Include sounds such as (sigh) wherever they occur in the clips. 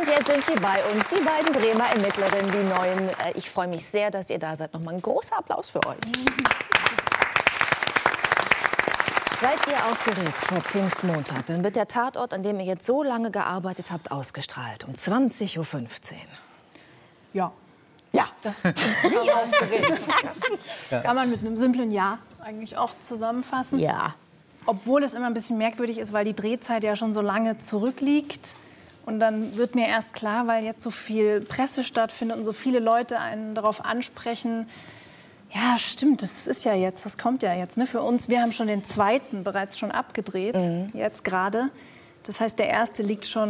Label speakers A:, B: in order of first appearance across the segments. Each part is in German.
A: Und jetzt sind sie bei uns, die beiden Bremer Ermittlerinnen, die neuen. Äh, ich freue mich sehr, dass ihr da seid. Nochmal ein großer Applaus für euch. Seid ihr aufgeregt vor Pfingstmontag? Dann wird der Tatort, an dem ihr jetzt so lange gearbeitet habt, ausgestrahlt. Um 20.15 Uhr.
B: Ja.
A: Ja,
B: Das (laughs)
A: wie aufgeregt.
B: kann man mit einem simplen Ja eigentlich auch zusammenfassen.
A: Ja.
B: Obwohl es immer ein bisschen merkwürdig ist, weil die Drehzeit ja schon so lange zurückliegt. Und dann wird mir erst klar, weil jetzt so viel Presse stattfindet und so viele Leute einen darauf ansprechen. Ja, stimmt, das ist ja jetzt, das kommt ja jetzt. Ne? Für uns, wir haben schon den zweiten bereits schon abgedreht, jetzt gerade. Das heißt, der erste liegt schon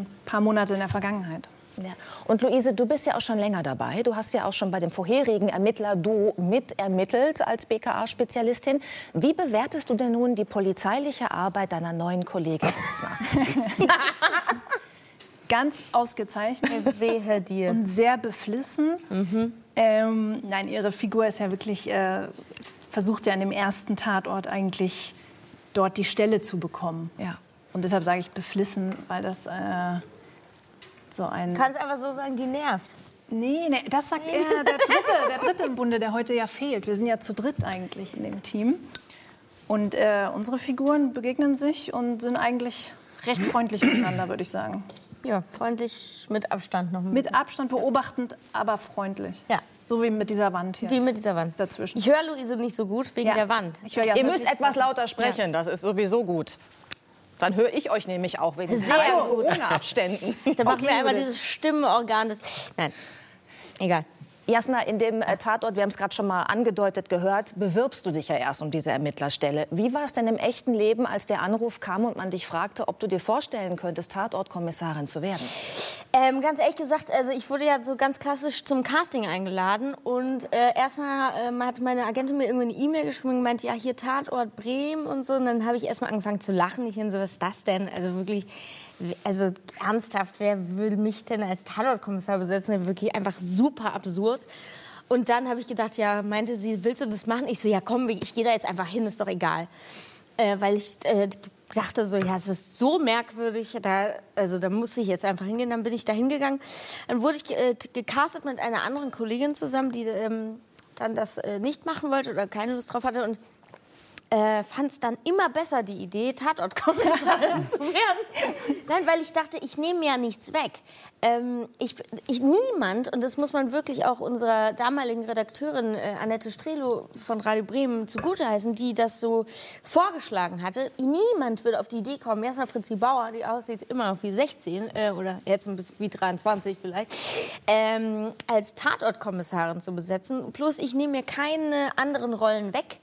B: ein paar Monate in der Vergangenheit.
A: Ja. Und Luise, du bist ja auch schon länger dabei. Du hast ja auch schon bei dem vorherigen Ermittler-Duo mitermittelt als BKA-Spezialistin. Wie bewertest du denn nun die polizeiliche Arbeit deiner neuen Kollegin? (laughs) (laughs)
B: Ganz ausgezeichnet.
C: Wehe dir.
B: und sehr beflissen. Ähm, nein, ihre Figur ist ja wirklich, äh, versucht ja an dem ersten Tatort eigentlich dort die Stelle zu bekommen.
A: Ja.
B: Und deshalb sage ich beflissen, weil das äh, so ein...
C: Kannst einfach so sagen, die nervt.
B: Nee, nee, das sagt eher der (laughs) dritte, der dritte im Bunde, der heute ja fehlt. Wir sind ja zu dritt eigentlich in dem Team. Und äh, unsere Figuren begegnen sich und sind eigentlich recht freundlich miteinander, würde ich sagen.
C: Ja, freundlich mit Abstand noch.
B: Mit Abstand beobachtend, aber freundlich.
C: Ja.
B: So wie mit dieser Wand hier.
C: Wie mit dieser Wand.
B: Dazwischen.
C: Ich höre Luise nicht so gut wegen
B: Ja.
C: der Wand.
B: Ich höre
A: Ihr müsst etwas lauter sprechen, das ist sowieso gut. Dann höre ich euch nämlich auch wegen
C: Sehr
A: sehr
C: gut.
A: Corona-Abständen.
C: Dann machen wir
B: Okay,
C: einmal
B: Judith.
C: dieses Stimmenorgan des. Nein. Egal.
A: Jasna, in dem äh, Tatort, wir haben es gerade schon mal angedeutet gehört, bewirbst du dich ja erst um diese Ermittlerstelle. Wie war es denn im echten Leben, als der Anruf kam und man dich fragte, ob du dir vorstellen könntest, Tatortkommissarin zu werden?
C: Ähm, ganz ehrlich gesagt, also ich wurde ja so ganz klassisch zum Casting eingeladen und äh, erstmal ähm, hat meine Agentin mir irgendwie eine E-Mail geschrieben und gemeint, ja hier Tatort Bremen und so und dann habe ich erstmal angefangen zu lachen. Ich so, was ist das denn? Also wirklich, also ernsthaft, wer will mich denn als Tatortkommissar besetzen? Wirklich einfach super absurd. Und dann habe ich gedacht, ja, meinte sie, willst du das machen? Ich so, ja komm, ich gehe da jetzt einfach hin, ist doch egal. Äh, weil ich äh, dachte so, ja, es ist so merkwürdig, da, also da muss ich jetzt einfach hingehen. Dann bin ich da hingegangen. Dann wurde ich äh, gecastet mit einer anderen Kollegin zusammen, die ähm, dann das äh, nicht machen wollte oder keine Lust drauf hatte. Und äh, fand es dann immer besser, die Idee, Tatortkommissarin (laughs) zu werden. Nein, weil ich dachte, ich nehme ja nichts weg. Ähm, ich, ich, niemand, und das muss man wirklich auch unserer damaligen Redakteurin äh, Annette Strelo von Radio Bremen zugutheißen, die das so vorgeschlagen hatte. Niemand würde auf die Idee kommen, erstmal Fritzi Bauer, die aussieht immer noch wie 16 äh, oder jetzt ein bisschen wie 23 vielleicht, ähm, als Tatortkommissarin zu besetzen. Plus, ich nehme mir keine anderen Rollen weg.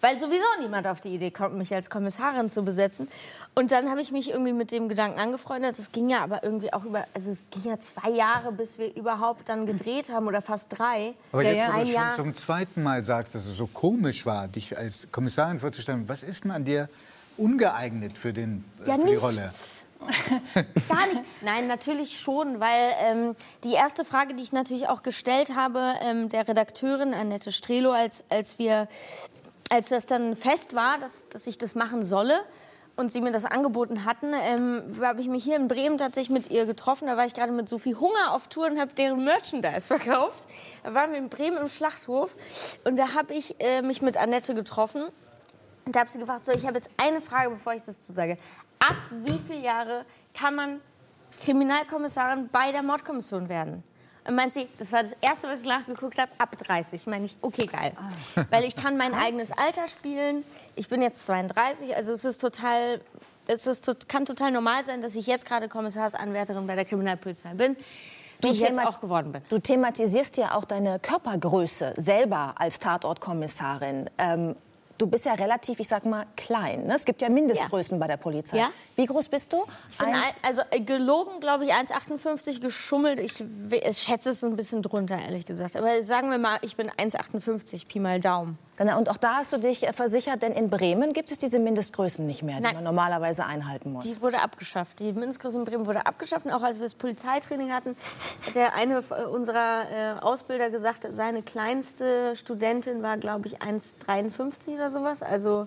C: Weil sowieso niemand auf die Idee kommt, mich als Kommissarin zu besetzen. Und dann habe ich mich irgendwie mit dem Gedanken angefreundet. Das ging ja aber irgendwie auch über, also es ging ja zwei Jahre, bis wir überhaupt dann gedreht haben oder fast drei.
D: Aber jetzt,
B: ja.
D: wo du schon zum zweiten Mal sagst, dass es so komisch war, dich als Kommissarin vorzustellen, was ist denn an dir ungeeignet für, den, äh,
C: Ja,
D: für die Rolle?
C: nichts. (laughs) Gar nicht. Nein, natürlich schon, weil ähm, die erste Frage, die ich natürlich auch gestellt habe, ähm, der Redakteurin Annette Strelo, als, als, wir, als das dann fest war, dass, dass ich das machen solle und sie mir das angeboten hatten, ähm, habe ich mich hier in Bremen tatsächlich mit ihr getroffen. Da war ich gerade mit Sophie Hunger auf Tour und habe deren Merchandise (laughs) verkauft. Da waren wir in Bremen im Schlachthof und da habe ich äh, mich mit Annette getroffen. Und da habe sie gefragt, so, ich habe jetzt eine Frage, bevor ich das zusage. Ab wie viele Jahre kann man Kriminalkommissarin bei der Mordkommission werden? Und meint sie, das war das Erste, was ich nachgeguckt habe, ab 30. Meine ich, okay, geil. Weil ich kann mein eigenes Alter spielen. Ich bin jetzt 32, also es ist total, es ist, kann total normal sein, dass ich jetzt gerade Kommissarsanwärterin bei der Kriminalpolizei bin. Wie ich jetzt auch geworden bin.
A: Du thematisierst ja auch deine Körpergröße selber als Tatortkommissarin. Ähm, du bist ja relativ, ich sag mal, klein. Ne? Es gibt ja Mindestgrößen bei der Polizei.
C: Ja.
A: Wie groß bist du?
C: Ein, also äh, gelogen, glaube ich, 1,58 geschummelt. Ich, ich schätze es ein bisschen drunter, ehrlich gesagt. Aber sagen wir mal, ich bin 1,58, Pi mal Daumen.
A: Genau, und auch da hast du dich äh, versichert, denn in Bremen gibt es diese Mindestgrößen nicht mehr, die
C: Nein.
A: man normalerweise einhalten muss.
C: Die wurde abgeschafft. Die Mindestgröße in Bremen wurde abgeschafft. Und auch als wir das Polizeitraining hatten, hat der eine äh, unserer äh, Ausbilder gesagt, seine kleinste Studentin war, glaube ich, 1,53 oder sowas. Also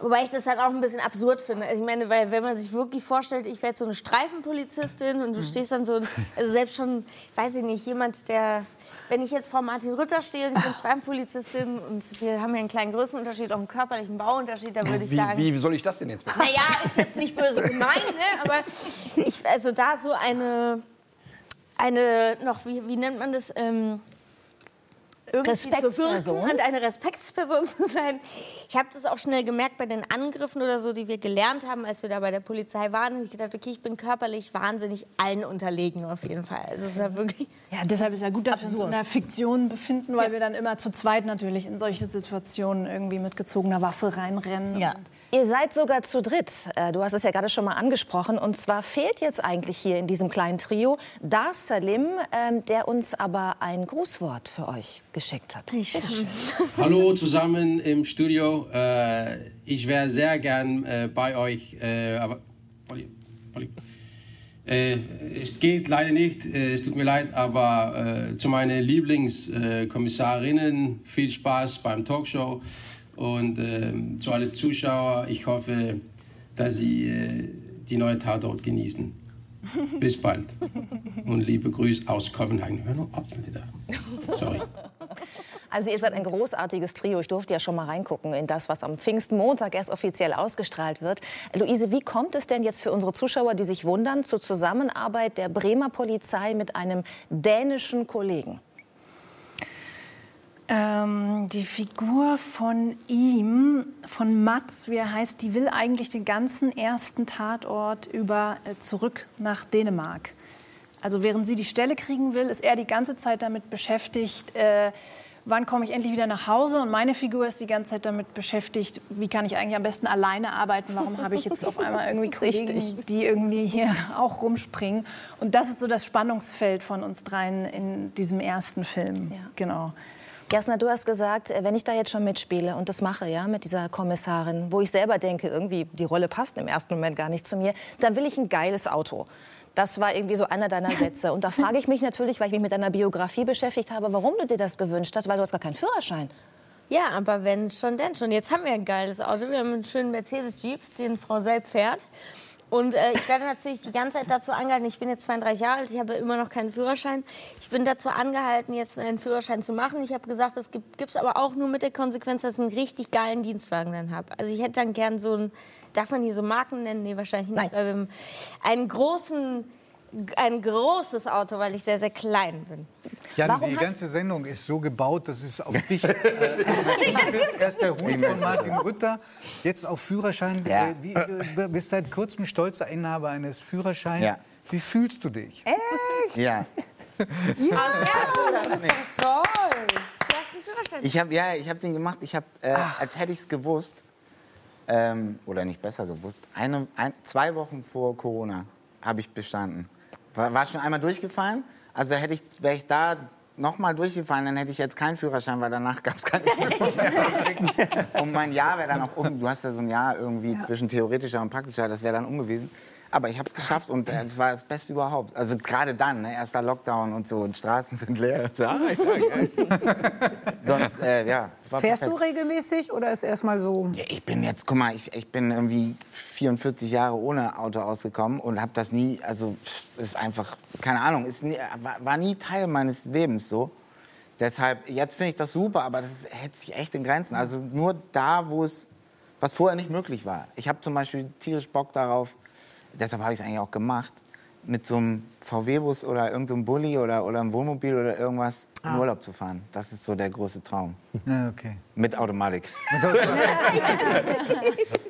C: Wobei ich das dann auch ein bisschen absurd finde. Also ich meine, weil wenn man sich wirklich vorstellt, ich wäre so eine Streifenpolizistin und du stehst dann so, also selbst schon, weiß ich nicht, jemand, der, wenn ich jetzt vor Martin Rütter stehe und ich bin Streifenpolizistin und wir haben ja einen kleinen Größenunterschied, auch einen körperlichen Bauunterschied, da würde ich
E: Wie,
C: sagen,
E: wie soll ich das denn jetzt wissen?
C: naja, ist jetzt nicht böse gemeint, ne? aber ich, also da so eine, eine noch, wie, wie nennt man das? Ähm, irgendwie zu wirken und eine Respektsperson (laughs) zu sein. Ich habe das auch schnell gemerkt bei den Angriffen oder so, die wir gelernt haben, als wir da bei der Polizei waren. Und ich gedacht, okay, ich bin körperlich wahnsinnig allen unterlegen auf jeden Fall. Also es ist ja wirklich
B: Ja, deshalb ist ja gut, dass wir uns in der Fiktion befinden, weil wir dann immer zu zweit natürlich in solche Situationen irgendwie mit gezogener Waffe reinrennen.
C: Ja.
A: Ihr seid sogar zu dritt. Äh, Du hast es ja gerade schon mal angesprochen. Und zwar fehlt jetzt eigentlich hier in diesem kleinen Trio Dar Salim, ähm, der uns aber ein Grußwort für euch geschickt hat. Schön. (laughs)
F: Hallo zusammen im Studio. Äh, ich wäre sehr gern äh, bei euch, aber es geht leider nicht. Es tut mir leid, aber zu meinen Lieblingskommissarinnen viel Spaß beim Talkshow und äh, zu allen Zuschauern. Ich hoffe, dass Sie äh, die neue Tatort genießen. (laughs) Bis bald und liebe Grüße aus Kopenhagen. Hör noch ab mit da. Sorry.
A: Also ihr seid ein großartiges Trio. Ich durfte ja schon mal reingucken in das, was am Pfingstmontag erst offiziell ausgestrahlt wird. Luise, wie kommt es denn jetzt für unsere Zuschauer, die sich wundern, zur Zusammenarbeit der Bremer Polizei mit einem dänischen Kollegen?
B: Ähm, die Figur von ihm, von Mats, wie er heißt, die will eigentlich den ganzen ersten Tatort über äh, zurück nach Dänemark. Also während sie die Stelle kriegen will, ist er die ganze Zeit damit beschäftigt, äh, wann komme ich endlich wieder nach Hause. Und meine Figur ist die ganze Zeit damit beschäftigt, wie kann ich eigentlich am besten alleine arbeiten. Warum habe ich jetzt auf (laughs) einmal irgendwie Kollegen,
A: Richtig.
B: die irgendwie hier (laughs) auch rumspringen. Und das ist so das Spannungsfeld von uns dreien in diesem ersten Film.
A: Ja.
B: Genau.
A: Jasna, du hast gesagt, äh, wenn ich da jetzt schon mitspiele und das mache, ja, mit dieser Kommissarin, wo ich selber denke, irgendwie die Rolle passt im ersten Moment gar nicht zu mir, dann will ich ein geiles Auto. Das war irgendwie so einer deiner Sätze. Und da frage ich mich natürlich, weil ich mich mit deiner Biografie beschäftigt habe, warum du dir das gewünscht hast, weil du hast gar keinen Führerschein.
C: Ja, aber wenn schon, denn schon. Jetzt haben wir ein geiles Auto. Wir haben einen schönen Mercedes-Jeep, den Frau Selb fährt. Und äh, ich werde natürlich die ganze Zeit dazu angehalten, ich bin jetzt 32 Jahre alt, ich habe immer noch keinen Führerschein. Ich bin dazu angehalten, jetzt einen Führerschein zu machen. Ich habe gesagt, das gibt es aber auch nur mit der Konsequenz, dass ich einen richtig geilen Dienstwagen dann habe. Also ich hätte dann gern so einen, darf man hier so Marken nennen? Nee, wahrscheinlich nicht.
A: Nein.
C: Einen großen, ein großes Auto, weil ich sehr, sehr klein bin.
D: Jan,
A: Warum
D: die ganze Sendung ist so gebaut, dass es auf dich. Äh, (laughs) erst der Ruf von Martin Rütter, jetzt auch Führerschein.
G: Ja.
D: Äh, Wie, du bist seit kurzem stolzer Inhaber eines Führerscheins.
G: Ja.
D: Wie fühlst du dich? (laughs)
G: Ja.
C: das ist doch toll. Du hast einen Führerschein.
G: Ich habe ja, ich habe den gemacht. Ich habe, äh, als hätte ich es gewusst, ähm, oder nicht besser gewusst, eine, ein, zwei Wochen vor Corona habe ich bestanden. War, war schon einmal durchgefallen. Also hätte ich, wäre ich da noch mal durchgefallen, dann hätte ich jetzt keinen Führerschein, weil danach gab es keine Prüfung mehr. (laughs) Und mein Jahr wäre dann auch um. Du hast ja so ein Jahr irgendwie zwischen theoretischer und praktischer, das wäre dann um gewesen. Aber ich habe es geschafft und es war das Beste überhaupt. Also gerade dann, ne, erster Lockdown und so und Straßen sind leer. (laughs) Ja, ich sag, ja. (laughs) Sonst, äh, ja.
H: Fährst du
G: perfekt.
H: regelmäßig oder ist erstmal so?
G: Ja, ich bin jetzt, guck mal, ich, ich bin irgendwie 44 Jahre ohne Auto ausgekommen und habe das nie, also ist einfach, keine Ahnung, ist nie, war, war nie Teil meines Lebens so. Deshalb, jetzt finde ich das super, aber das hält sich echt in Grenzen. Also nur da, wo es, was vorher nicht möglich war. Ich habe zum Beispiel tierisch Bock darauf, deshalb habe ich es eigentlich auch gemacht, mit so einem VW-Bus oder irgendeinem so Bulli oder, oder einem Wohnmobil oder irgendwas in Urlaub zu fahren. Das ist so der große Traum.
D: Ja, okay.
G: Mit Automatik. (laughs)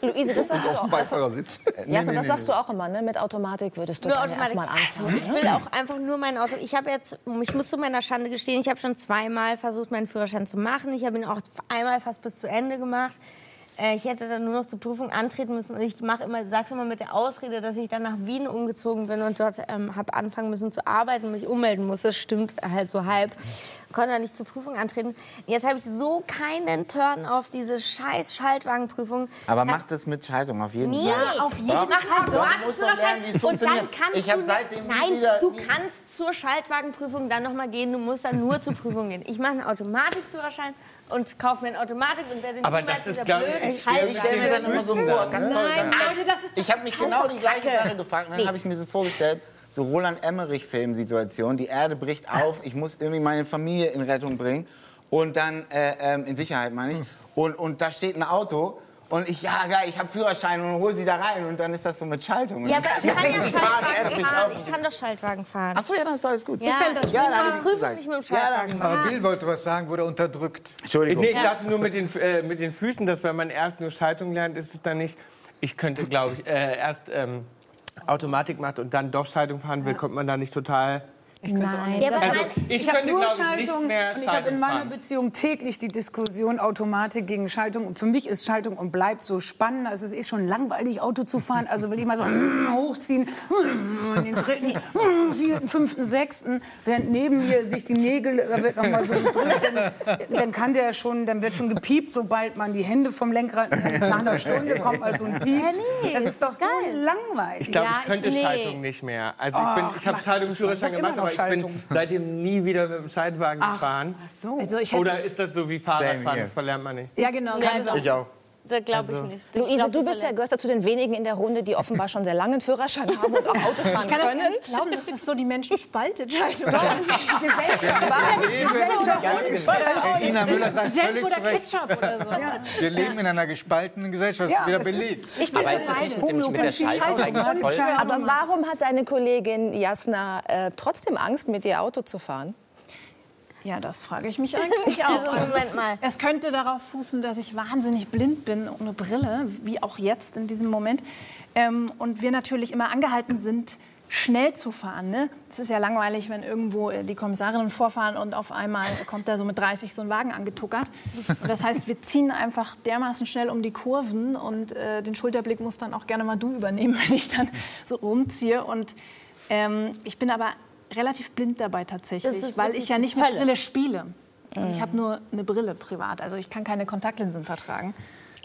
A: Luise, das sagst du auch. Das,
E: Beifahrersitz.
A: Jasna, das sagst du auch immer, ne? Mit Automatik würdest du
C: Nur
A: gerne
C: Automatik.
A: erstmal
C: Also,
A: anfangen.
C: ich
A: ne?
C: will auch einfach nur mein Auto. Ich habe jetzt, ich muss zu meiner Schande gestehen, ich habe schon zweimal versucht, meinen Führerschein zu machen. Ich habe ihn auch einmal fast bis zu Ende gemacht. Äh, Ich hätte dann nur noch zur Prüfung antreten müssen. Und ich mache immer, sag's immer mit der Ausrede, dass ich dann nach Wien umgezogen bin und dort ähm, habe anfangen müssen zu arbeiten und mich ummelden muss. Das stimmt halt so halb. Konnte dann nicht zur Prüfung antreten. Jetzt habe ich so keinen Turn auf diese scheiß Schaltwagenprüfung.
G: Aber mach das mit Schaltung auf jeden
C: Nee,
G: Fall.
C: auf jeden Fall.
G: du musst doch lernen, wie es
C: und dann kannst
G: Ich hab
C: du
G: seitdem
C: nein,
G: wieder-
C: du kannst zur Schaltwagenprüfung dann noch mal gehen. Du musst dann nur zur Prüfung gehen. Ich mache einen Automatikführerschein und kaufe mir eine Automatik und werde
E: Aber das ist,
C: dieser
E: glaub ich,
G: Ich stelle mir dann immer so vor, ganz toll.
B: Nein,
G: Ganz
B: Leute, das ist doch
G: ich habe mich genau die gleiche Sache gefragt und dann habe ich mir so vorgestellt, so Roland Emmerich-Filmsituation, die Erde bricht auf, ich muss irgendwie meine Familie in Rettung bringen und dann, äh, ähm, in Sicherheit meine ich, und, und da steht ein Auto und ich, ja geil, ich habe Führerschein und hole sie da rein und dann ist das so mit Schaltung.
C: Ja, aber ich kann ja
G: fahren,
C: Schaltwagen fahren.
G: auf.
C: Ich kann doch Schaltwagen fahren.
G: Ach so, ja, dann ist alles gut.
C: Ja,
B: fänd das
G: Ja,
C: super.
G: ich gesagt.
C: nicht mit dem
G: Ja,
C: Schaltwagen.
G: da-
D: Aber Bill wollte was sagen, wurde unterdrückt.
G: Entschuldigung.
E: Nee, ich dachte nur mit den, äh, mit den Füßen, dass wenn man erst nur Schaltung lernt, ist es dann nicht. Ich könnte, glaube ich, äh, erst ähm, Automatik macht und dann doch Schaltung fahren will, kommt man da nicht total.
B: Nein,
C: Ja,
E: Also ich,
H: Ich habe
E: könnte,
H: nur
E: glaube ich,
H: Schaltung
E: nicht mehr
H: und ich habe in meiner
E: fahren.
H: Beziehung täglich die Diskussion Automatik gegen Schaltung. Und für mich ist Schaltung und bleibt so spannend. Es ist eh schon langweilig, Auto zu fahren. Also will ich mal so (laughs) hochziehen, (laughs) in den dritten, (laughs) vierten, fünften, sechsten, während neben mir sich die Nägel, da wird noch mal so gedrückt, dann, dann kann der schon, dann wird schon gepiept, sobald man die Hände vom Lenkrad, nach einer Stunde kommt mal so ein Pieps.
C: Ja, nee,
H: das ist doch so
C: geil.
H: langweilig.
E: Ich glaube, ich könnte
C: ich- nee.
E: Schaltung nicht mehr. Also ich, bin,
H: Ach,
E: ich habe Schaltungsführerschein gemacht,
H: Ich
E: bin seitdem nie wieder mit dem Schaltwagen gefahren.
H: so.
B: Also
E: Oder ist das so wie Fahrradfahren? Das verlernt man nicht.
B: ja, genau.
C: Ja,
B: also,
G: Ich auch.
C: Da glaube
E: Also
C: ich nicht. Ich
A: Luise,
C: glaub,
A: du bist ja, gehörst ja zu den wenigen in der Runde, die offenbar schon sehr lange einen Führerschein haben und auch (laughs) Auto fahren
B: Ich kann
A: können.
B: nicht glauben, dass das so die Menschen spaltet.
D: Ina Müller sagt völlig
B: oder. Ketchup oder so.
D: Wir leben in einer gespaltenen Gesellschaft,
H: Ja,
D: wieder beliebt.
B: Ich bin
I: Aber
B: für
I: ist das nicht
B: beides.
I: nämlich mit der Schaltung eigentlich toll?
A: Aber warum hat deine Kollegin Jasna äh, trotzdem Angst, mit dir Auto zu fahren?
B: Ja, das frage ich mich eigentlich (laughs) auch.
C: Also, Moment mal.
B: Es könnte darauf fußen, dass ich wahnsinnig blind bin ohne Brille, wie auch jetzt in diesem Moment. Ähm, und wir natürlich immer angehalten sind, schnell zu fahren. Ne? Es ist ja langweilig, wenn irgendwo äh, die Kommissarinnen vorfahren und auf einmal kommt da so mit 30 so ein Wagen angetuckert. Und das heißt, wir ziehen einfach dermaßen schnell um die Kurven und äh, den Schulterblick muss dann auch gerne mal du übernehmen, (laughs) wenn ich dann so rumziehe. Und ähm, ich bin aber relativ blind dabei tatsächlich, weil ich ja nicht mit
C: Hölle.
B: Brille spiele. Und Ich habe nur eine Brille privat, also ich kann keine Kontaktlinsen vertragen.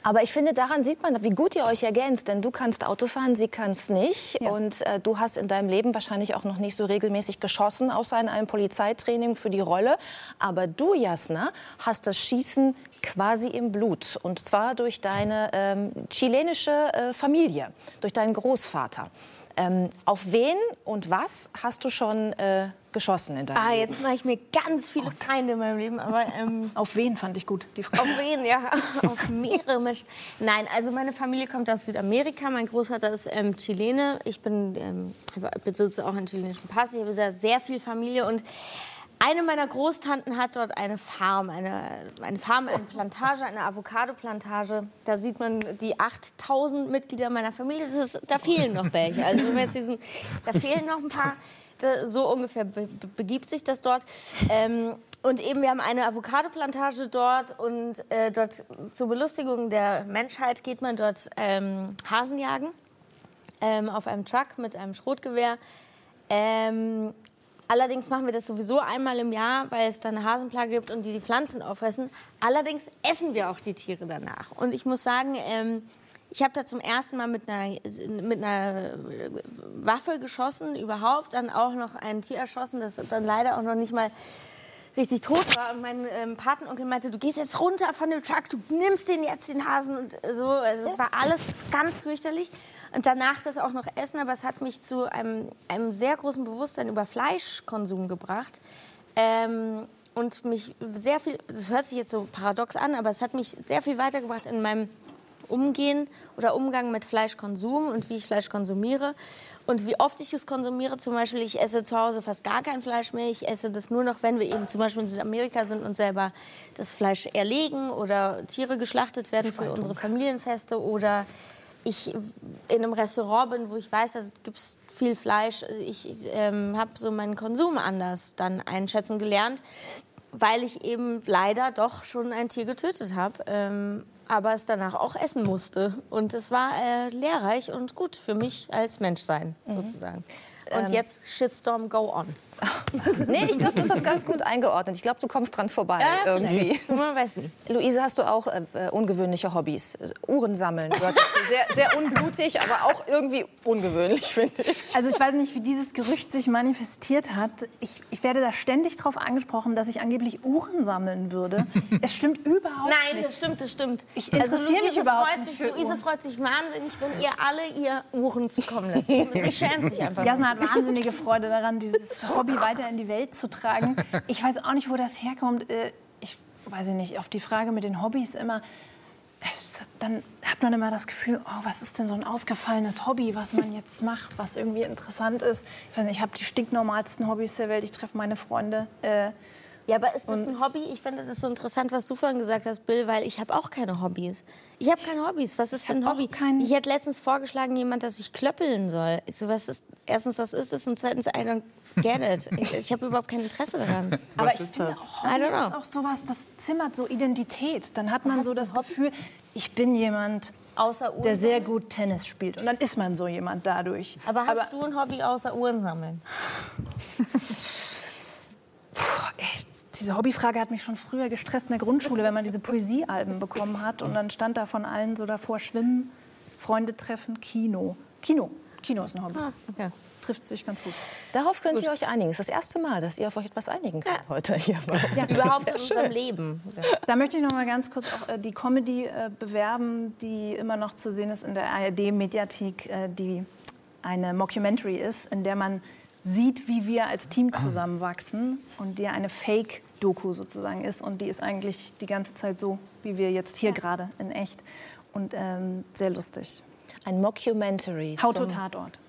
A: Aber ich finde, daran sieht man, wie gut ihr euch ergänzt. Denn du kannst Auto fahren, sie kann es nicht.
B: Ja.
A: Und äh, du hast in deinem Leben wahrscheinlich auch noch nicht so regelmäßig geschossen, außer in einem Polizeitraining für die Rolle. Aber du, Jasna, hast das Schießen quasi im Blut. Und zwar durch deine ähm, chilenische äh, Familie, durch deinen Großvater. Ähm, auf wen und was hast du schon äh, geschossen in deinem
C: Ah,
A: Leben?
C: jetzt mache ich mir ganz viele Feinde in meinem Leben, aber ähm, (laughs)
B: Auf wen fand ich gut, die Frage.
C: auf wen, ja, (laughs) auf mehrere Menschen. Nein, also meine Familie kommt aus Südamerika. Mein Großvater ist ähm, Chilene. Ich bin, ähm, besitze auch einen chilenischen Pass. Ich habe sehr, sehr viel Familie und eine meiner Großtanten hat dort eine Farm, eine, eine Farm, eine Plantage, eine Avocado-Plantage. Da sieht man die 8000 Mitglieder meiner Familie. Ist, da fehlen noch welche. Also jetzt diesen, da fehlen noch ein paar. So ungefähr be begibt sich das dort. Ähm, und eben, wir haben eine Avocado-Plantage dort und äh, dort zur Belustigung der Menschheit geht man dort ähm, Hasen jagen ähm, auf einem Truck mit einem Schrotgewehr. Ähm, allerdings machen wir das sowieso einmal im Jahr, weil es dann eine Hasenplage gibt und die die Pflanzen auffressen. Allerdings essen wir auch die Tiere danach. Und ich muss sagen, ähm, ich habe da zum ersten Mal mit einer, mit einer Waffe geschossen, überhaupt. Dann auch noch ein Tier erschossen, das dann leider auch noch nicht mal richtig tot war. Und mein ähm, Patenonkel meinte, du gehst jetzt runter von dem Truck, du nimmst den jetzt, den Hasen. Und so, also es war alles ganz fürchterlich. Und danach das auch noch essen, aber es hat mich zu einem, einem sehr großen Bewusstsein über Fleischkonsum gebracht. Ähm, und mich sehr viel, das hört sich jetzt so paradox an, aber es hat mich sehr viel weitergebracht in meinem Umgehen oder Umgang mit Fleischkonsum und wie ich Fleisch konsumiere und wie oft ich es konsumiere. Zum Beispiel, ich esse zu Hause fast gar kein Fleisch mehr. Ich esse das nur noch, wenn wir eben zum Beispiel in Südamerika sind und selber das Fleisch erlegen oder Tiere geschlachtet werden für unsere Familienfeste oder ich in einem Restaurant bin, wo ich weiß, da gibt es viel Fleisch. Ich, ich ähm, habe so meinen Konsum anders dann einschätzen gelernt, weil ich eben leider doch schon ein Tier getötet habe. Ähm, aber es danach auch essen musste. Und es war äh, lehrreich und gut für mich als Menschsein, sozusagen. Und
A: Ähm,
C: jetzt Shitstorm, go on. (laughs)
A: Nee, ich glaube, du hast das ganz gut eingeordnet. Ich glaube, du kommst dran vorbei irgendwie.
C: Man weiß nie.
A: Luise, hast du auch äh, ungewöhnliche Hobbys? Uhren sammeln gehört dazu. Sehr, sehr unblutig, aber auch irgendwie ungewöhnlich, finde ich.
B: Also ich weiß nicht, wie dieses Gerücht sich manifestiert hat. Ich, ich werde da ständig darauf angesprochen, dass ich angeblich Uhren sammeln würde. Es stimmt überhaupt
C: Nein,
B: nicht.
C: das stimmt, das stimmt.
B: Ich interessiere mich
C: Luise
B: überhaupt
C: freut
B: nicht
C: sich,
B: für
C: Luise
B: Uhren.
C: freut sich wahnsinnig, wenn ihr alle ihr Uhren zukommen lässt. Sie schämt sich einfach.
B: Jasna hat wahnsinnige Freude daran, dieses Hobby (laughs) weiter in die Welt zu tragen. (laughs) Ich weiß auch nicht, wo das herkommt. Äh, Ich weiß nicht, auf die Frage mit den Hobbys immer. Dann hat man immer das Gefühl, oh, was ist denn so ein ausgefallenes Hobby, was man jetzt macht, was irgendwie interessant ist. Ich weiß nicht, ich habe die stinknormalsten Hobbys der Welt. Ich treffe meine Freunde. Äh,
C: Ja, aber ist das ein Hobby? Ich finde das so interessant, was du vorhin gesagt hast, Bill, weil ich habe auch keine Hobbys. Ich habe keine Hobbys. Was ist denn ein Hobby? Ich hätte letztens vorgeschlagen, jemand, dass ich klöppeln soll. Ich so, was ist, erstens, was ist es? Und zweitens, I don't get it. Ich, ich habe überhaupt kein Interesse daran.
B: Aber ich
E: ist
B: finde
E: das?
B: auch,
C: I
B: Hobby
C: don't know.
B: ist auch sowas, das zimmert so Identität. Dann hat man
C: Hast
B: so das? Gefühl, ich bin jemand, der sehr gut Tennis spielt. Und dann ist man so jemand dadurch.
C: Aber hast du ein Hobby außer Uhren sammeln?
B: Puh, ey, diese Hobbyfrage hat mich schon früher gestresst in der Grundschule, wenn man diese Poesiealben bekommen hat. Und dann stand da von allen so davor Schwimmen, Freunde treffen, Kino. Kino. Kino ist ein Hobby.
C: okay.
B: Trifft sich ganz gut.
A: Darauf könnt ihr euch einigen. Es ist das erste Mal, dass ihr auf euch etwas einigen könnt heute hier.
B: Ja,
C: Überhaupt in unserem Leben.
B: Da möchte ich noch mal ganz kurz auch äh, die Comedy äh, bewerben, die immer noch zu sehen ist in der ARD-Mediathek, äh, die eine Mockumentary ist, in der man sieht, wie wir als Team zusammenwachsen und die eine Fake-Doku sozusagen ist. Und die ist eigentlich die ganze Zeit so, wie wir jetzt hier gerade in echt. Und ähm, sehr lustig.
A: Ein Mockumentary.
B: How to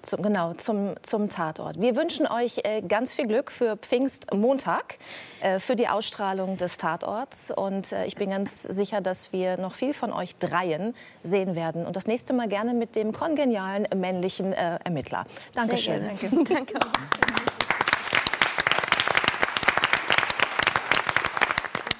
A: zum- genau, zum, zum Tatort. Wir wünschen euch äh, ganz viel Glück für Pfingstmontag, äh, für die Ausstrahlung des Tatorts. Und äh, ich bin ganz sicher, dass wir noch viel von euch dreien sehen werden. Und das nächste Mal gerne mit dem kongenialen männlichen äh, Ermittler. Dankeschön.
C: Sehr gerne. Danke. (laughs)